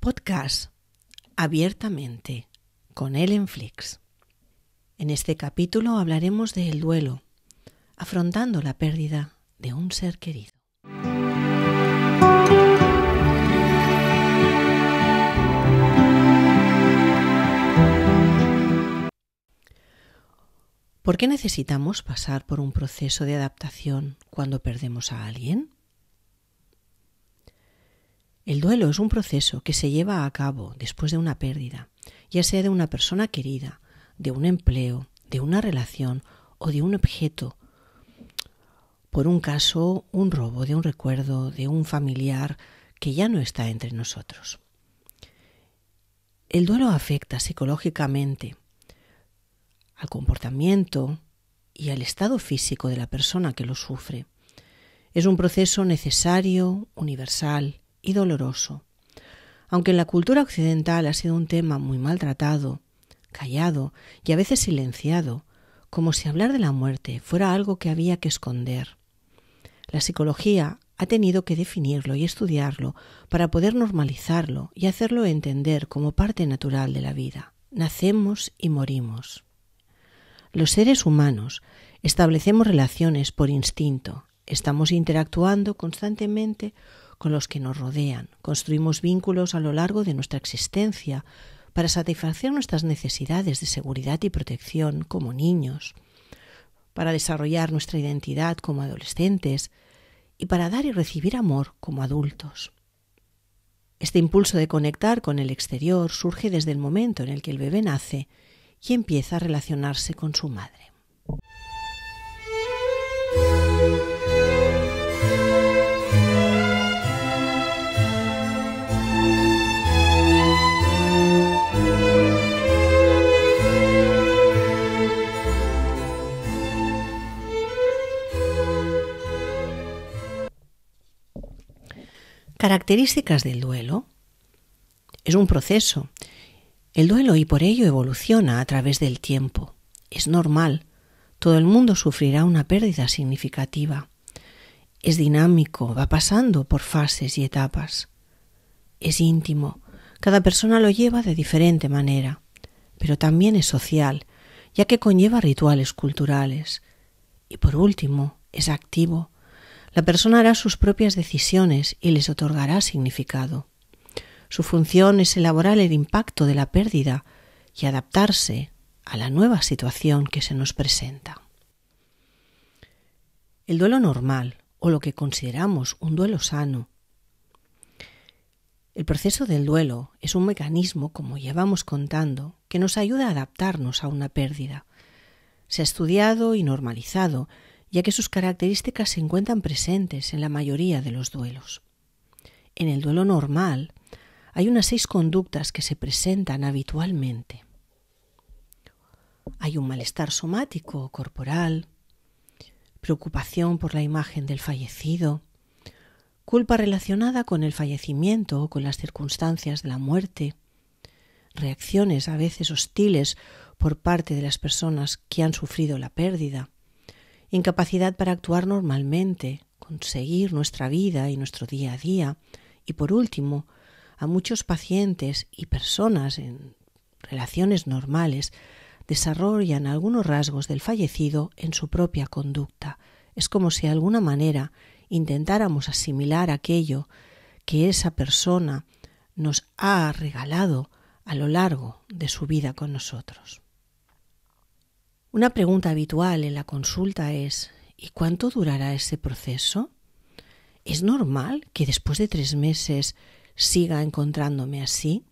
Podcast Abiertamente con Ellen Flix. En este capítulo hablaremos del duelo, afrontando la pérdida de un ser querido. ¿Por qué necesitamos pasar por un proceso de adaptación cuando perdemos a alguien? El duelo es un proceso que se lleva a cabo después de una pérdida, ya sea de una persona querida, de un empleo, de una relación o de un objeto. Por un caso, un robo de un recuerdo de un familiar que ya no está entre nosotros. El duelo afecta psicológicamente al comportamiento y al estado físico de la persona que lo sufre. Es un proceso necesario, universal, y doloroso. Aunque en la cultura occidental ha sido un tema muy maltratado, callado y a veces silenciado, como si hablar de la muerte fuera algo que había que esconder. La psicología ha tenido que definirlo y estudiarlo para poder normalizarlo y hacerlo entender como parte natural de la vida. Nacemos y morimos. Los seres humanos establecemos relaciones por instinto, estamos interactuando constantemente con los que nos rodean. Construimos vínculos a lo largo de nuestra existencia para satisfacer nuestras necesidades de seguridad y protección como niños, para desarrollar nuestra identidad como adolescentes y para dar y recibir amor como adultos. Este impulso de conectar con el exterior surge desde el momento en el que el bebé nace y empieza a relacionarse con su madre. Características del duelo. Es un proceso. El duelo y por ello evoluciona a través del tiempo. Es normal. Todo el mundo sufrirá una pérdida significativa. Es dinámico, va pasando por fases y etapas. Es íntimo. Cada persona lo lleva de diferente manera, pero también es social, ya que conlleva rituales culturales. Y por último, es activo, la persona hará sus propias decisiones y les otorgará significado. Su función es elaborar el impacto de la pérdida y adaptarse a la nueva situación que se nos presenta. El duelo normal, o lo que consideramos un duelo sano, el proceso del duelo es un mecanismo, como llevamos contando, que nos ayuda a adaptarnos a una pérdida. Se ha estudiado y normalizado ya que sus características se encuentran presentes en la mayoría de los duelos. En el duelo normal hay unas seis conductas que se presentan habitualmente. Hay un malestar somático o corporal, preocupación por la imagen del fallecido, culpa relacionada con el fallecimiento o con las circunstancias de la muerte, reacciones a veces hostiles por parte de las personas que han sufrido la pérdida, incapacidad para actuar normalmente, conseguir nuestra vida y nuestro día a día, y por último, a muchos pacientes y personas en relaciones normales desarrollan algunos rasgos del fallecido en su propia conducta. Es como si de alguna manera intentáramos asimilar aquello que esa persona nos ha regalado a lo largo de su vida con nosotros. Una pregunta habitual en la consulta es ¿y cuánto durará ese proceso? ¿Es normal que después de tres meses siga encontrándome así?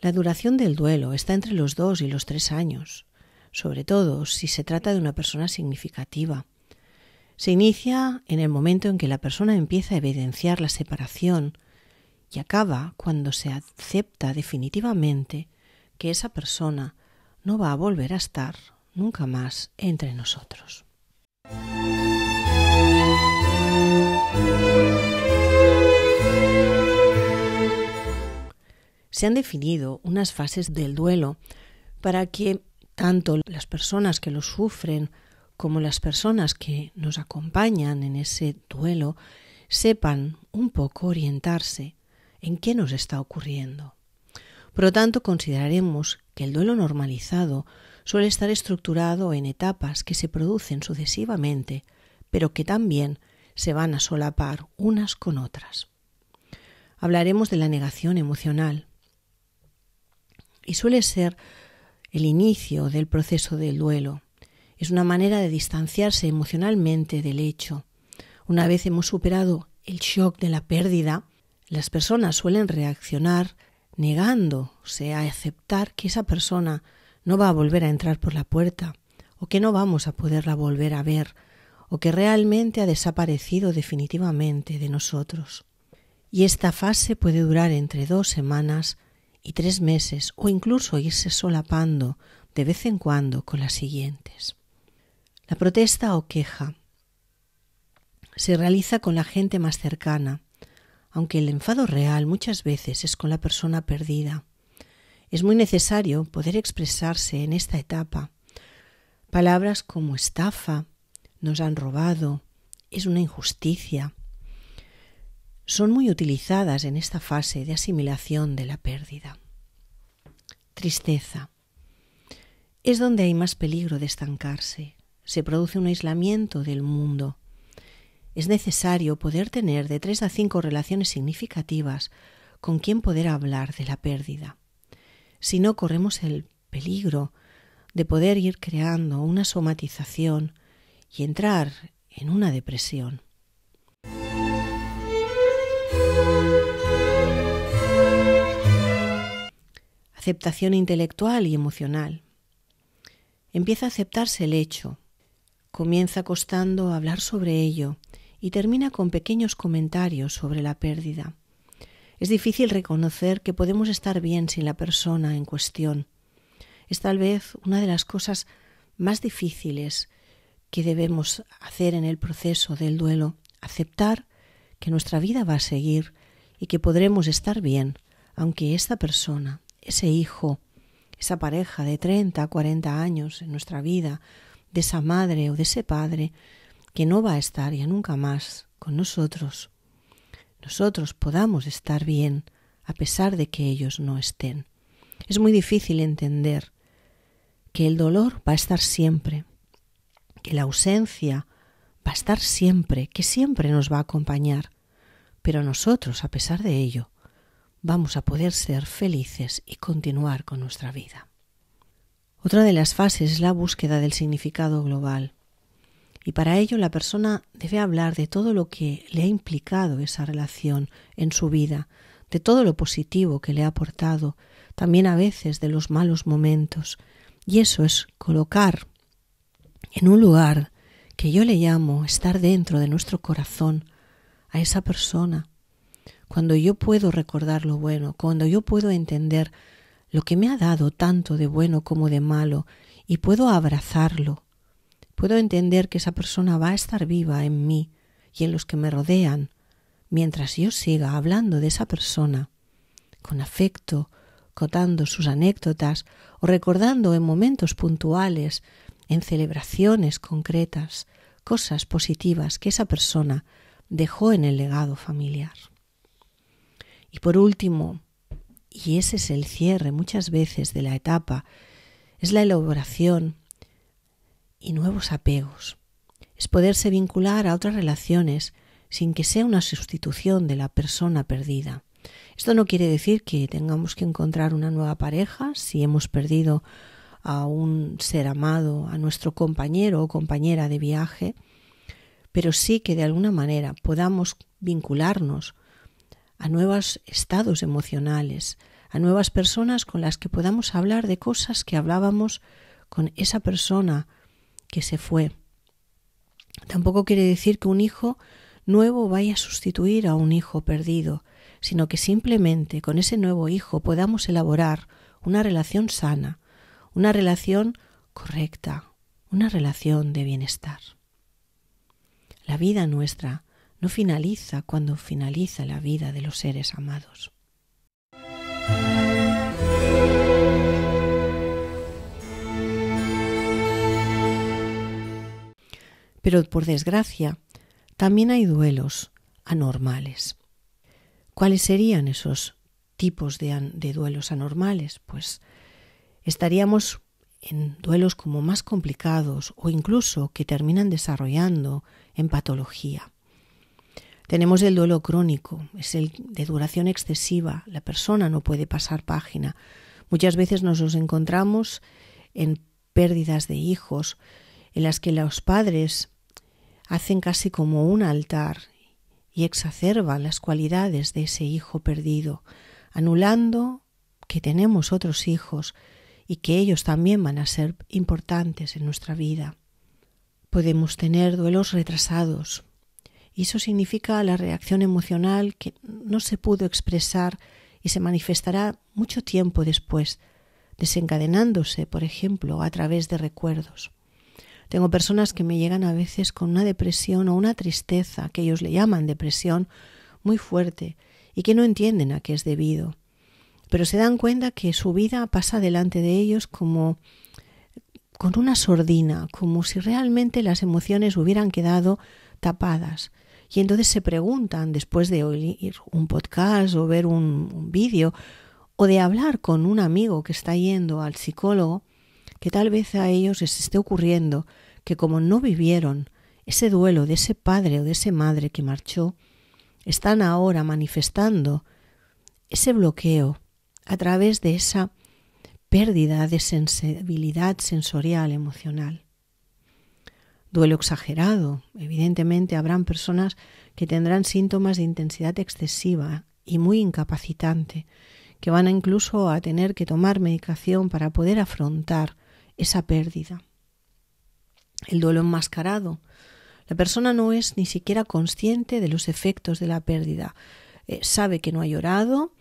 La duración del duelo está entre los dos y los tres años, sobre todo si se trata de una persona significativa. Se inicia en el momento en que la persona empieza a evidenciar la separación y acaba cuando se acepta definitivamente que esa persona no va a volver a estar nunca más entre nosotros. Se han definido unas fases del duelo para que tanto las personas que lo sufren como las personas que nos acompañan en ese duelo sepan un poco orientarse en qué nos está ocurriendo. Por lo tanto, consideraremos que el duelo normalizado suele estar estructurado en etapas que se producen sucesivamente, pero que también se van a solapar unas con otras. Hablaremos de la negación emocional y suele ser el inicio del proceso del duelo. Es una manera de distanciarse emocionalmente del hecho. Una vez hemos superado el shock de la pérdida, las personas suelen reaccionar negándose a aceptar que esa persona no va a volver a entrar por la puerta, o que no vamos a poderla volver a ver, o que realmente ha desaparecido definitivamente de nosotros. Y esta fase puede durar entre dos semanas y tres meses, o incluso irse solapando de vez en cuando con las siguientes. La protesta o queja se realiza con la gente más cercana, aunque el enfado real muchas veces es con la persona perdida. Es muy necesario poder expresarse en esta etapa. Palabras como estafa, nos han robado, es una injusticia, son muy utilizadas en esta fase de asimilación de la pérdida. Tristeza. Es donde hay más peligro de estancarse. Se produce un aislamiento del mundo. Es necesario poder tener de tres a cinco relaciones significativas con quien poder hablar de la pérdida. Si no, corremos el peligro de poder ir creando una somatización y entrar en una depresión. Aceptación intelectual y emocional. Empieza a aceptarse el hecho, comienza costando hablar sobre ello y termina con pequeños comentarios sobre la pérdida. Es difícil reconocer que podemos estar bien sin la persona en cuestión. Es tal vez una de las cosas más difíciles que debemos hacer en el proceso del duelo, aceptar que nuestra vida va a seguir y que podremos estar bien, aunque esta persona, ese hijo, esa pareja de 30, 40 años en nuestra vida, de esa madre o de ese padre, que no va a estar ya nunca más con nosotros, nosotros podamos estar bien a pesar de que ellos no estén. Es muy difícil entender que el dolor va a estar siempre, que la ausencia va a estar siempre, que siempre nos va a acompañar, pero nosotros, a pesar de ello, vamos a poder ser felices y continuar con nuestra vida. Otra de las fases es la búsqueda del significado global. Y para ello la persona debe hablar de todo lo que le ha implicado esa relación en su vida, de todo lo positivo que le ha aportado, también a veces de los malos momentos. Y eso es colocar en un lugar que yo le llamo estar dentro de nuestro corazón a esa persona. Cuando yo puedo recordar lo bueno, cuando yo puedo entender lo que me ha dado tanto de bueno como de malo y puedo abrazarlo, puedo entender que esa persona va a estar viva en mí y en los que me rodean, mientras yo siga hablando de esa persona, con afecto, contando sus anécdotas o recordando en momentos puntuales, en celebraciones concretas, cosas positivas que esa persona dejó en el legado familiar. Y por último, y ese es el cierre muchas veces de la etapa, es la elaboración y nuevos apegos. Es poderse vincular a otras relaciones sin que sea una sustitución de la persona perdida. Esto no quiere decir que tengamos que encontrar una nueva pareja si hemos perdido a un ser amado, a nuestro compañero o compañera de viaje, pero sí que de alguna manera podamos vincularnos a nuevos estados emocionales, a nuevas personas con las que podamos hablar de cosas que hablábamos con esa persona que se fue. Tampoco quiere decir que un hijo nuevo vaya a sustituir a un hijo perdido, sino que simplemente con ese nuevo hijo podamos elaborar una relación sana, una relación correcta, una relación de bienestar. La vida nuestra no finaliza cuando finaliza la vida de los seres amados. Pero por desgracia, también hay duelos anormales. ¿Cuáles serían esos tipos de, de, duelos anormales? Pues estaríamos en duelos como más complicados o incluso que terminan desarrollando en patología. Tenemos el duelo crónico, es el de duración excesiva, la persona no puede pasar página. Muchas veces nos encontramos en pérdidas de hijos, en las que los padres hacen casi como un altar y exacerban las cualidades de ese hijo perdido, anulando que tenemos otros hijos y que ellos también van a ser importantes en nuestra vida. Podemos tener duelos retrasados, y eso significa la reacción emocional que no se pudo expresar y se manifestará mucho tiempo después, desencadenándose, por ejemplo, a través de recuerdos. Tengo personas que me llegan a veces con una depresión o una tristeza, que ellos le llaman depresión, muy fuerte, y que no entienden a qué es debido. Pero se dan cuenta que su vida pasa delante de ellos como con una sordina, como si realmente las emociones hubieran quedado tapadas. Y entonces se preguntan, después de oír un podcast o ver un, un vídeo, o de hablar con un amigo que está yendo al psicólogo, que tal vez a ellos les esté ocurriendo que como no vivieron ese duelo de ese padre o de esa madre que marchó, están ahora manifestando ese bloqueo a través de esa pérdida de sensibilidad sensorial emocional. Duelo exagerado. Evidentemente habrán personas que tendrán síntomas de intensidad excesiva y muy incapacitante, que van a incluso a tener que tomar medicación para poder afrontar esa pérdida. El duelo enmascarado. La persona no es ni siquiera consciente de los efectos de la pérdida. Eh, sabe que no ha llorado,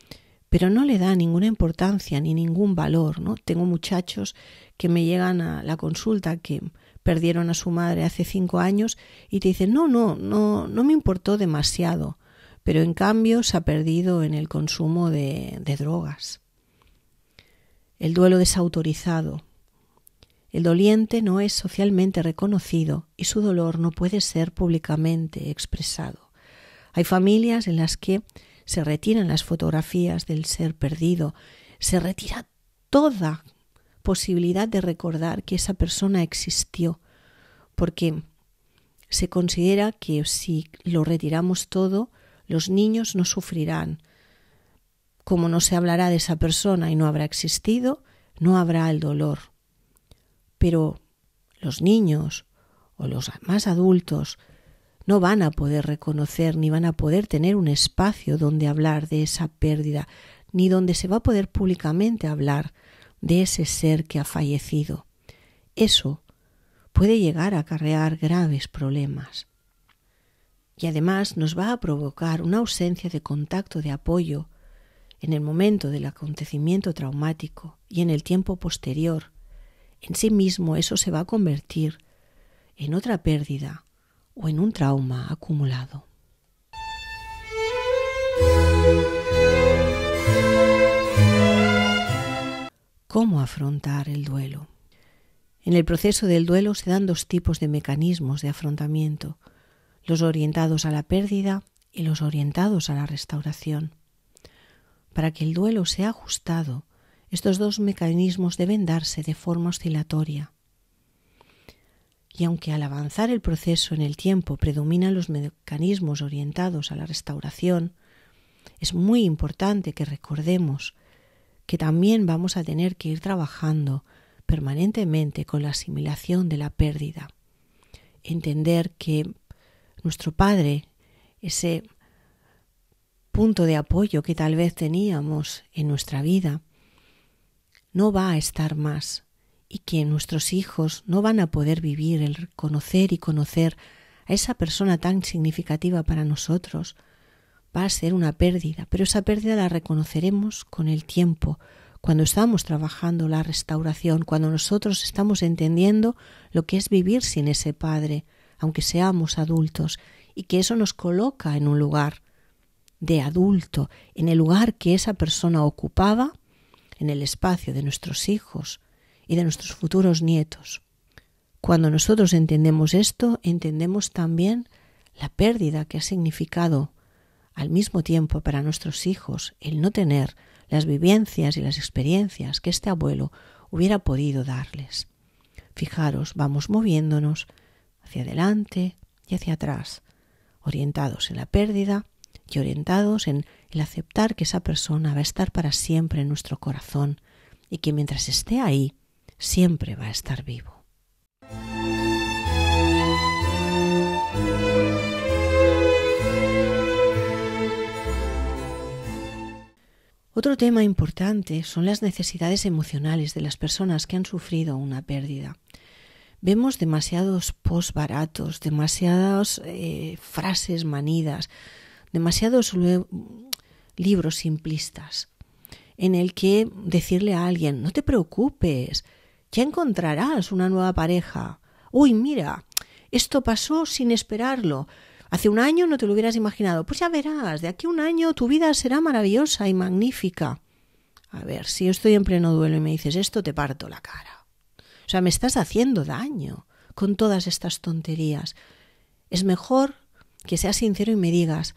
pero no le da ninguna importancia ni ningún valor. ¿no? Tengo muchachos que me llegan a la consulta que perdieron a su madre hace cinco años y te dicen no, no, no, no me importó demasiado, pero en cambio se ha perdido en el consumo de, de drogas. El duelo desautorizado. El doliente no es socialmente reconocido y su dolor no puede ser públicamente expresado. Hay familias en las que se retiran las fotografías del ser perdido, se retira toda posibilidad de recordar que esa persona existió, porque se considera que si lo retiramos todo, los niños no sufrirán. Como no se hablará de esa persona y no habrá existido, no habrá el dolor. Pero los niños o los más adultos no van a poder reconocer ni van a poder tener un espacio donde hablar de esa pérdida, ni donde se va a poder públicamente hablar de ese ser que ha fallecido. Eso puede llegar a acarrear graves problemas. Y además nos va a provocar una ausencia de contacto de apoyo en el momento del acontecimiento traumático y en el tiempo posterior. En sí mismo eso se va a convertir en otra pérdida o en un trauma acumulado. ¿Cómo afrontar el duelo? En el proceso del duelo se dan dos tipos de mecanismos de afrontamiento, los orientados a la pérdida y los orientados a la restauración. Para que el duelo sea ajustado, estos dos mecanismos deben darse de forma oscilatoria y aunque al avanzar el proceso en el tiempo predominan los mecanismos orientados a la restauración, es muy importante que recordemos que también vamos a tener que ir trabajando permanentemente con la asimilación de la pérdida. Entender que nuestro Padre, ese punto de apoyo que tal vez teníamos en nuestra vida, no va a estar más y que nuestros hijos no van a poder vivir el conocer y conocer a esa persona tan significativa para nosotros, va a ser una pérdida, pero esa pérdida la reconoceremos con el tiempo, cuando estamos trabajando la restauración, cuando nosotros estamos entendiendo lo que es vivir sin ese padre, aunque seamos adultos, y que eso nos coloca en un lugar de adulto en el lugar que esa persona ocupaba en el espacio de nuestros hijos y de nuestros futuros nietos. Cuando nosotros entendemos esto, entendemos también la pérdida que ha significado al mismo tiempo para nuestros hijos el no tener las vivencias y las experiencias que este abuelo hubiera podido darles. Fijaros, vamos moviéndonos hacia adelante y hacia atrás, orientados en la pérdida y orientados en el aceptar que esa persona va a estar para siempre en nuestro corazón y que mientras esté ahí, siempre va a estar vivo. Otro tema importante son las necesidades emocionales de las personas que han sufrido una pérdida. Vemos demasiados post baratos, demasiadas eh, frases manidas, demasiados libros simplistas en el que decirle a alguien no te preocupes, ya encontrarás una nueva pareja. Uy, mira, esto pasó sin esperarlo. Hace un año no te lo hubieras imaginado. Pues ya verás, de aquí a un año tu vida será maravillosa y magnífica. A ver, si yo estoy en pleno duelo y me dices esto, te parto la cara. O sea, me estás haciendo daño con todas estas tonterías. Es mejor que seas sincero y me digas,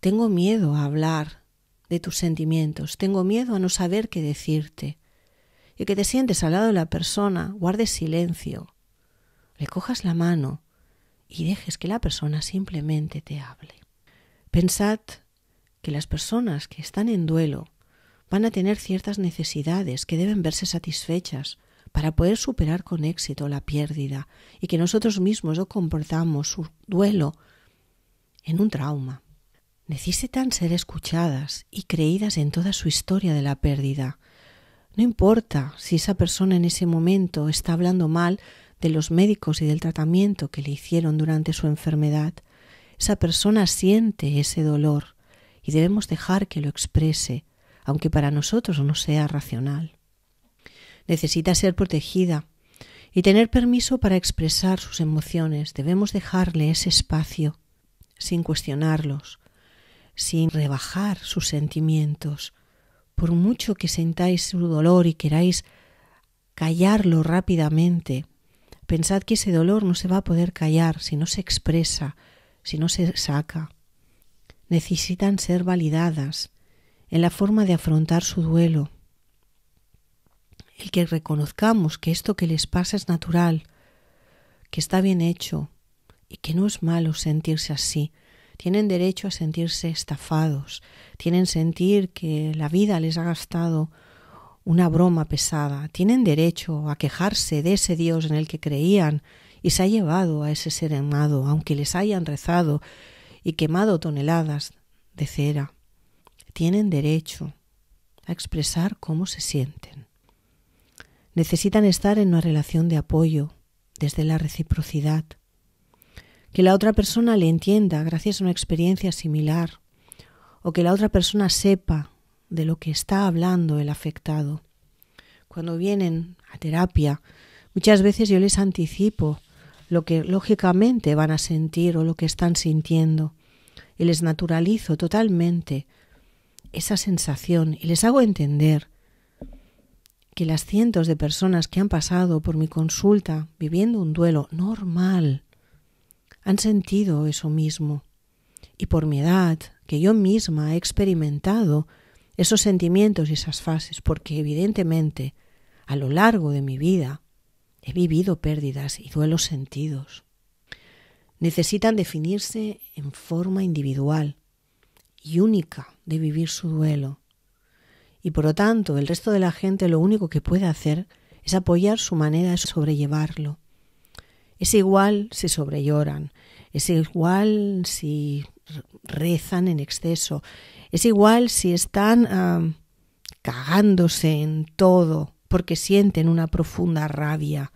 tengo miedo a hablar de tus sentimientos, tengo miedo a no saber qué decirte. Y que te sientes al lado de la persona, guardes silencio, le cojas la mano y dejes que la persona simplemente te hable. Pensad que las personas que están en duelo van a tener ciertas necesidades que deben verse satisfechas para poder superar con éxito la pérdida y que nosotros mismos no comportamos su duelo en un trauma. Necesitan ser escuchadas y creídas en toda su historia de la pérdida. No importa si esa persona en ese momento está hablando mal de los médicos y del tratamiento que le hicieron durante su enfermedad, esa persona siente ese dolor y debemos dejar que lo exprese, aunque para nosotros no sea racional. Necesita ser protegida y tener permiso para expresar sus emociones. Debemos dejarle ese espacio sin cuestionarlos, sin rebajar sus sentimientos. Por mucho que sentáis su dolor y queráis callarlo rápidamente, Pensad que ese dolor no se va a poder callar si no se expresa, si no se saca. Necesitan ser validadas en la forma de afrontar su duelo. El que reconozcamos que esto que les pasa es natural, que está bien hecho y que no es malo sentirse así. Tienen derecho a sentirse estafados, tienen sentir que la vida les ha gastado una broma pesada. Tienen derecho a quejarse de ese Dios en el que creían y se ha llevado a ese ser amado, aunque les hayan rezado y quemado toneladas de cera. Tienen derecho a expresar cómo se sienten. Necesitan estar en una relación de apoyo desde la reciprocidad. Que la otra persona le entienda gracias a una experiencia similar o que la otra persona sepa de lo que está hablando el afectado. Cuando vienen a terapia, muchas veces yo les anticipo lo que lógicamente van a sentir o lo que están sintiendo y les naturalizo totalmente esa sensación y les hago entender que las cientos de personas que han pasado por mi consulta viviendo un duelo normal han sentido eso mismo y por mi edad que yo misma he experimentado esos sentimientos y esas fases, porque evidentemente a lo largo de mi vida he vivido pérdidas y duelos sentidos. Necesitan definirse en forma individual y única de vivir su duelo. Y por lo tanto, el resto de la gente lo único que puede hacer es apoyar su manera de sobrellevarlo. Es igual si sobrelloran, es igual si rezan en exceso, es igual si están cagándose en todo porque sienten una profunda rabia.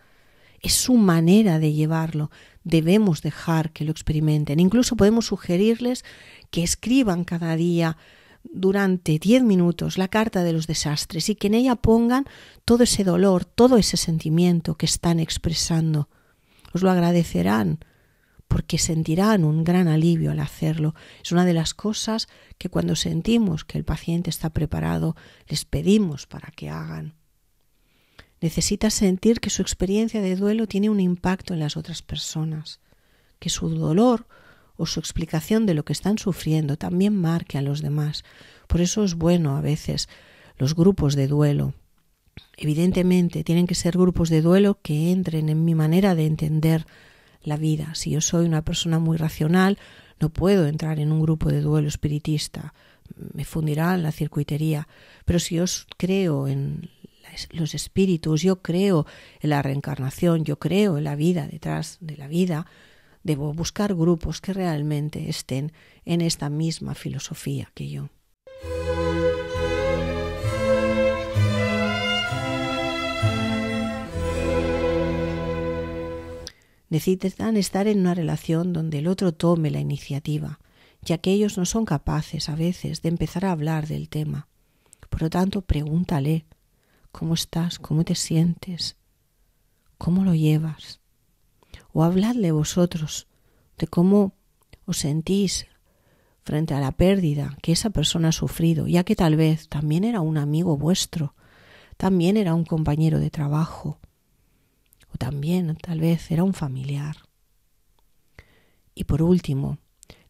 Es su manera de llevarlo. Debemos dejar que lo experimenten. Incluso podemos sugerirles que escriban cada día durante diez minutos la carta de los desastres y que en ella pongan todo ese dolor, todo ese sentimiento que están expresando. Os lo agradecerán porque sentirán un gran alivio al hacerlo. Es una de las cosas que cuando sentimos que el paciente está preparado, les pedimos para que hagan. Necesita sentir que su experiencia de duelo tiene un impacto en las otras personas, que su dolor o su explicación de lo que están sufriendo también marque a los demás. Por eso es bueno a veces los grupos de duelo. Evidentemente tienen que ser grupos de duelo que entren en mi manera de entender la vida. Si yo soy una persona muy racional, no puedo entrar en un grupo de duelo espiritista, me fundirá en la circuitería. Pero si yo creo en los espíritus, yo creo en la reencarnación, yo creo en la vida detrás de la vida, debo buscar grupos que realmente estén en esta misma filosofía que yo. Necesitan estar en una relación donde el otro tome la iniciativa, ya que ellos no son capaces a veces de empezar a hablar del tema. Por lo tanto, pregúntale cómo estás, cómo te sientes, cómo lo llevas. O habladle vosotros de cómo os sentís frente a la pérdida que esa persona ha sufrido, ya que tal vez también era un amigo vuestro, también era un compañero de trabajo, o también tal vez era un familiar. Y por último,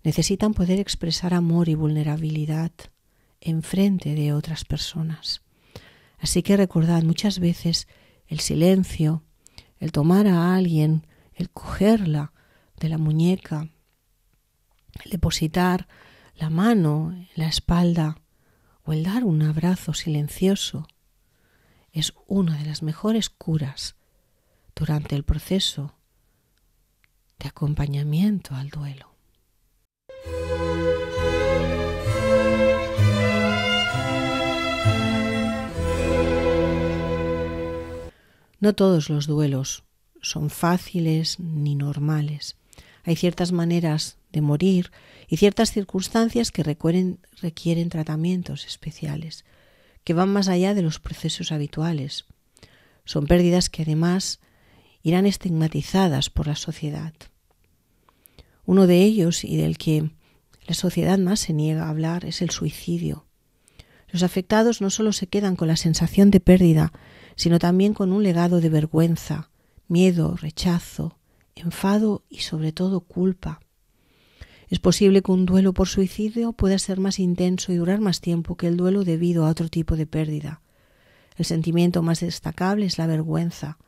necesitan poder expresar amor y vulnerabilidad en frente de otras personas. Así que recordad muchas veces el silencio, el tomar a alguien, el cogerla de la muñeca, el depositar la mano en la espalda o el dar un abrazo silencioso es una de las mejores curas durante el proceso de acompañamiento al duelo. No todos los duelos son fáciles ni normales. Hay ciertas maneras de morir y ciertas circunstancias que requieren, tratamientos especiales, que van más allá de los procesos habituales. Son pérdidas que además irán estigmatizadas por la sociedad. Uno de ellos y del que la sociedad más se niega a hablar es el suicidio. Los afectados no solo se quedan con la sensación de pérdida, sino también con un legado de vergüenza, miedo, rechazo, enfado y sobre todo culpa. Es posible que un duelo por suicidio pueda ser más intenso y durar más tiempo que el duelo debido a otro tipo de pérdida. El sentimiento más destacable es la vergüenza,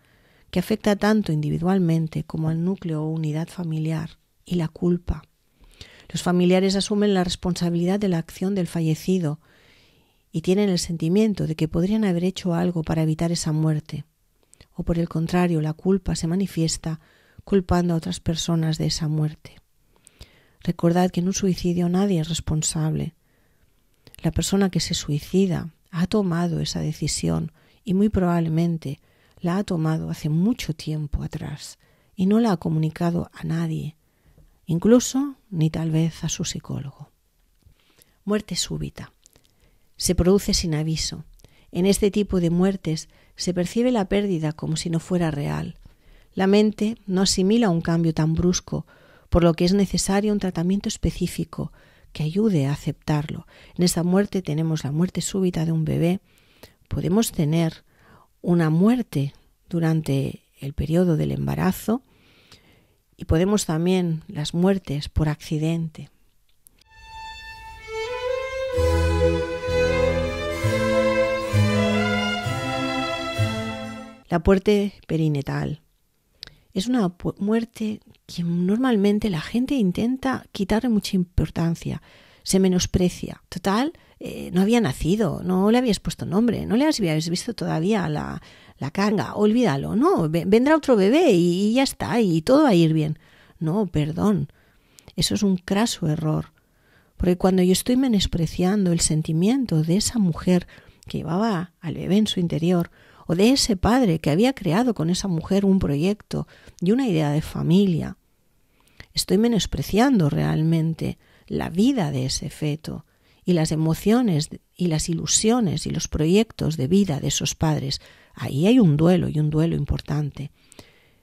que afecta tanto individualmente como al núcleo o unidad familiar, y la culpa. Los familiares asumen la responsabilidad de la acción del fallecido y tienen el sentimiento de que podrían haber hecho algo para evitar esa muerte. O por el contrario, la culpa se manifiesta culpando a otras personas de esa muerte. Recordad que en un suicidio nadie es responsable. La persona que se suicida ha tomado esa decisión y muy probablemente la ha tomado hace mucho tiempo atrás y no la ha comunicado a nadie, incluso ni tal vez a su psicólogo. Muerte súbita. Se produce sin aviso. En este tipo de muertes se percibe la pérdida como si no fuera real. La mente no asimila un cambio tan brusco, por lo que es necesario un tratamiento específico que ayude a aceptarlo. En esta muerte tenemos la muerte súbita de un bebé, podemos tener una muerte durante el periodo del embarazo y podemos también las muertes por accidente. La muerte perinetal es una muerte que normalmente la gente intenta quitarle mucha importancia, se menosprecia. Total, eh, no había nacido, no le habías puesto nombre, no le habías visto todavía la, la canga, olvídalo, no, vendrá otro bebé y, ya está, y todo va a ir bien. No, perdón, eso es un craso error, porque cuando yo estoy menospreciando el sentimiento de esa mujer que llevaba al bebé en su interior, o de ese padre que había creado con esa mujer un proyecto y una idea de familia, estoy menospreciando realmente la vida de ese feto y las emociones y las ilusiones y los proyectos de vida de esos padres. Ahí hay un duelo y un duelo importante.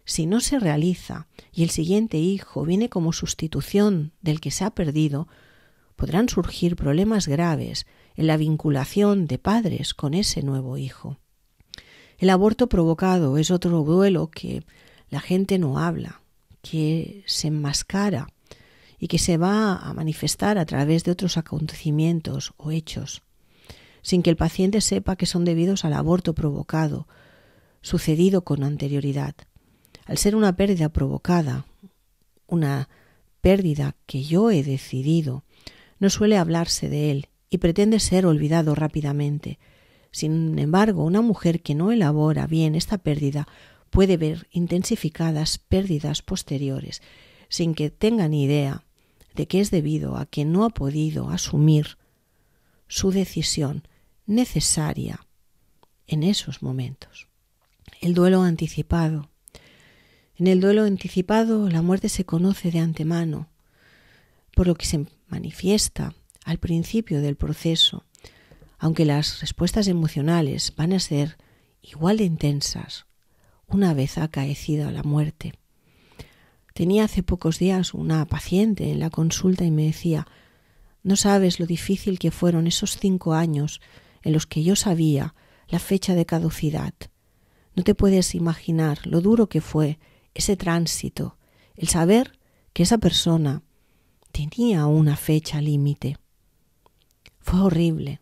si no se realiza y el siguiente hijo viene como sustitución del que se ha perdido, podrán surgir problemas graves en la vinculación de padres con ese nuevo hijo. El aborto provocado es otro duelo que la gente no habla, que se enmascara y que se va a manifestar a través de otros acontecimientos o hechos, sin que el paciente sepa que son debidos al aborto provocado, sucedido con anterioridad. Al ser una pérdida provocada, una pérdida que yo he decidido, no suele hablarse de él y pretende ser olvidado rápidamente. Sin embargo, una mujer que no elabora bien esta pérdida puede ver intensificadas pérdidas posteriores sin que tenga ni idea de que es debido a que no ha podido asumir su decisión necesaria en esos momentos. El duelo anticipado. En el duelo anticipado la muerte se conoce de antemano, por lo que se manifiesta al principio del proceso, aunque las respuestas emocionales van a ser igual de intensas una vez acaecida la muerte. Tenía hace pocos días una paciente en la consulta y me decía No sabes lo difícil que fueron esos cinco años en los que yo sabía la fecha de caducidad. No te puedes imaginar lo duro que fue ese tránsito, el saber que esa persona tenía una fecha límite. Fue horrible.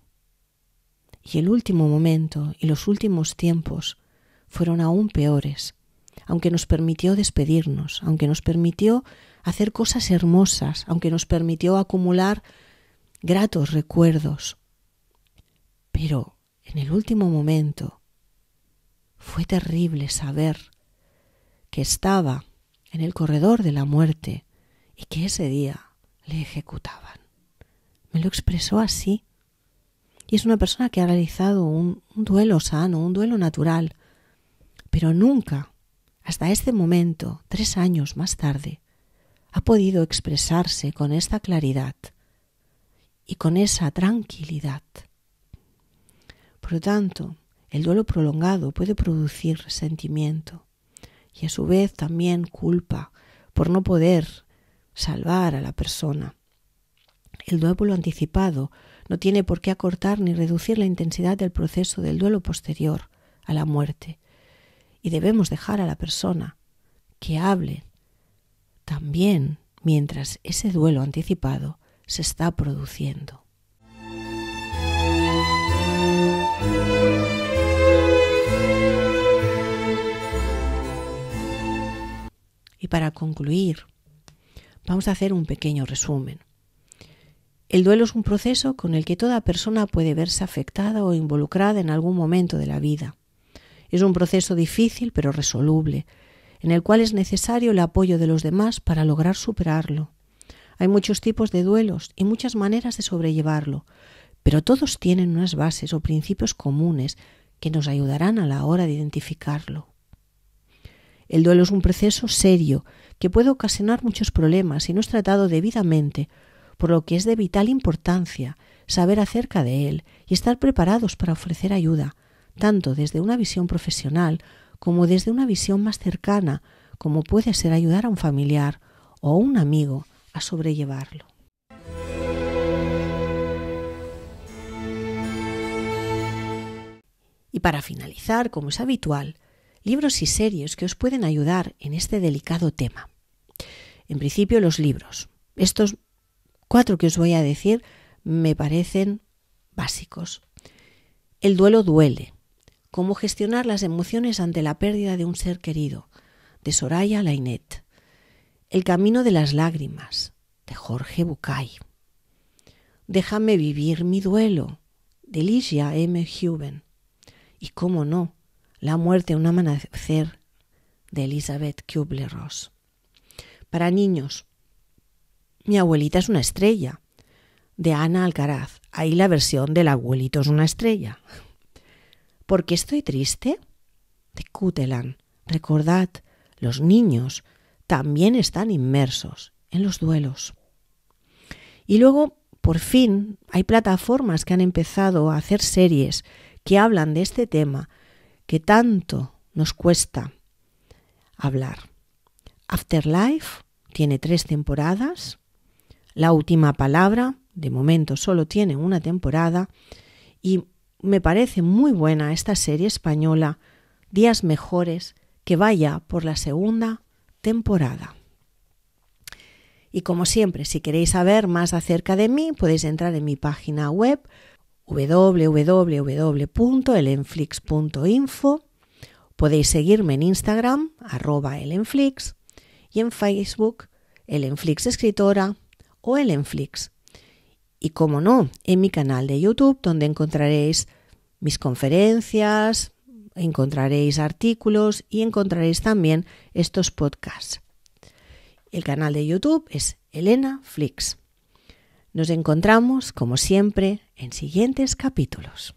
Y el último momento y los últimos tiempos fueron aún peores, aunque nos permitió despedirnos, aunque nos permitió hacer cosas hermosas, aunque nos permitió acumular gratos recuerdos. Pero en el último momento fue terrible saber que estaba en el corredor de la muerte y que ese día le ejecutaban. Me lo expresó así. Y es una persona que ha realizado un, un duelo sano, un duelo natural, pero nunca, hasta este momento, tres años más tarde, ha podido expresarse con esta claridad y con esa tranquilidad. Por lo tanto, el duelo prolongado puede producir resentimiento y a su vez también culpa por no poder salvar a la persona. El duelo anticipado no tiene por qué acortar ni reducir la intensidad del proceso del duelo posterior a la muerte, y debemos dejar a la persona que hable también mientras ese duelo anticipado se está produciendo. Y para concluir, vamos a hacer un pequeño resumen. El duelo es un proceso con el que toda persona puede verse afectada o involucrada en algún momento de la vida. Es un proceso difícil pero resoluble, en el cual es necesario el apoyo de los demás para lograr superarlo. Hay muchos tipos de duelos y muchas maneras de sobrellevarlo, pero todos tienen unas bases o principios comunes que nos ayudarán a la hora de identificarlo. El duelo es un proceso serio que puede ocasionar muchos problemas si no es tratado debidamente, por lo que es de vital importancia saber acerca de él y estar preparados para ofrecer ayuda, tanto desde una visión profesional como desde una visión más cercana, como puede ser ayudar a un familiar o un amigo a sobrellevarlo. Y para finalizar, como es habitual, libros y series que os pueden ayudar en este delicado tema. En principio, los libros. Estos cuatro que os voy a decir me parecen básicos. El duelo duele, Cómo gestionar las emociones ante la pérdida de un ser querido, de Soraya Lainet. El camino de las lágrimas, de Jorge Bucay. Déjame vivir mi duelo, de Ligia M. Huben. Y cómo no, La muerte en un amanecer, de Elizabeth Kubler-Ross. Para niños, Mi abuelita es una estrella, de Ana Alcaraz. Ahí la versión del abuelito es una estrella. ¿Por qué estoy triste? De Kutelan. Recordad, los niños también están inmersos en los duelos. Y luego, por fin, hay plataformas que han empezado a hacer series que hablan de este tema que tanto nos cuesta hablar. Afterlife tiene tres temporadas. La última palabra, de momento solo tiene una temporada. Y me parece muy buena esta serie española, Días Mejores, que vaya por la segunda temporada. Y como siempre, si queréis saber más acerca de mí, podéis entrar en mi página web www.elenflix.info. Podéis seguirme en Instagram, arroba elenflix, y en Facebook, Elenflix Escritora o Elenflix. Y como no, en mi canal de YouTube, donde encontraréis mis conferencias, encontraréis artículos y encontraréis también estos podcasts. El canal de YouTube es Elena Flix. Nos encontramos, como siempre, en siguientes capítulos.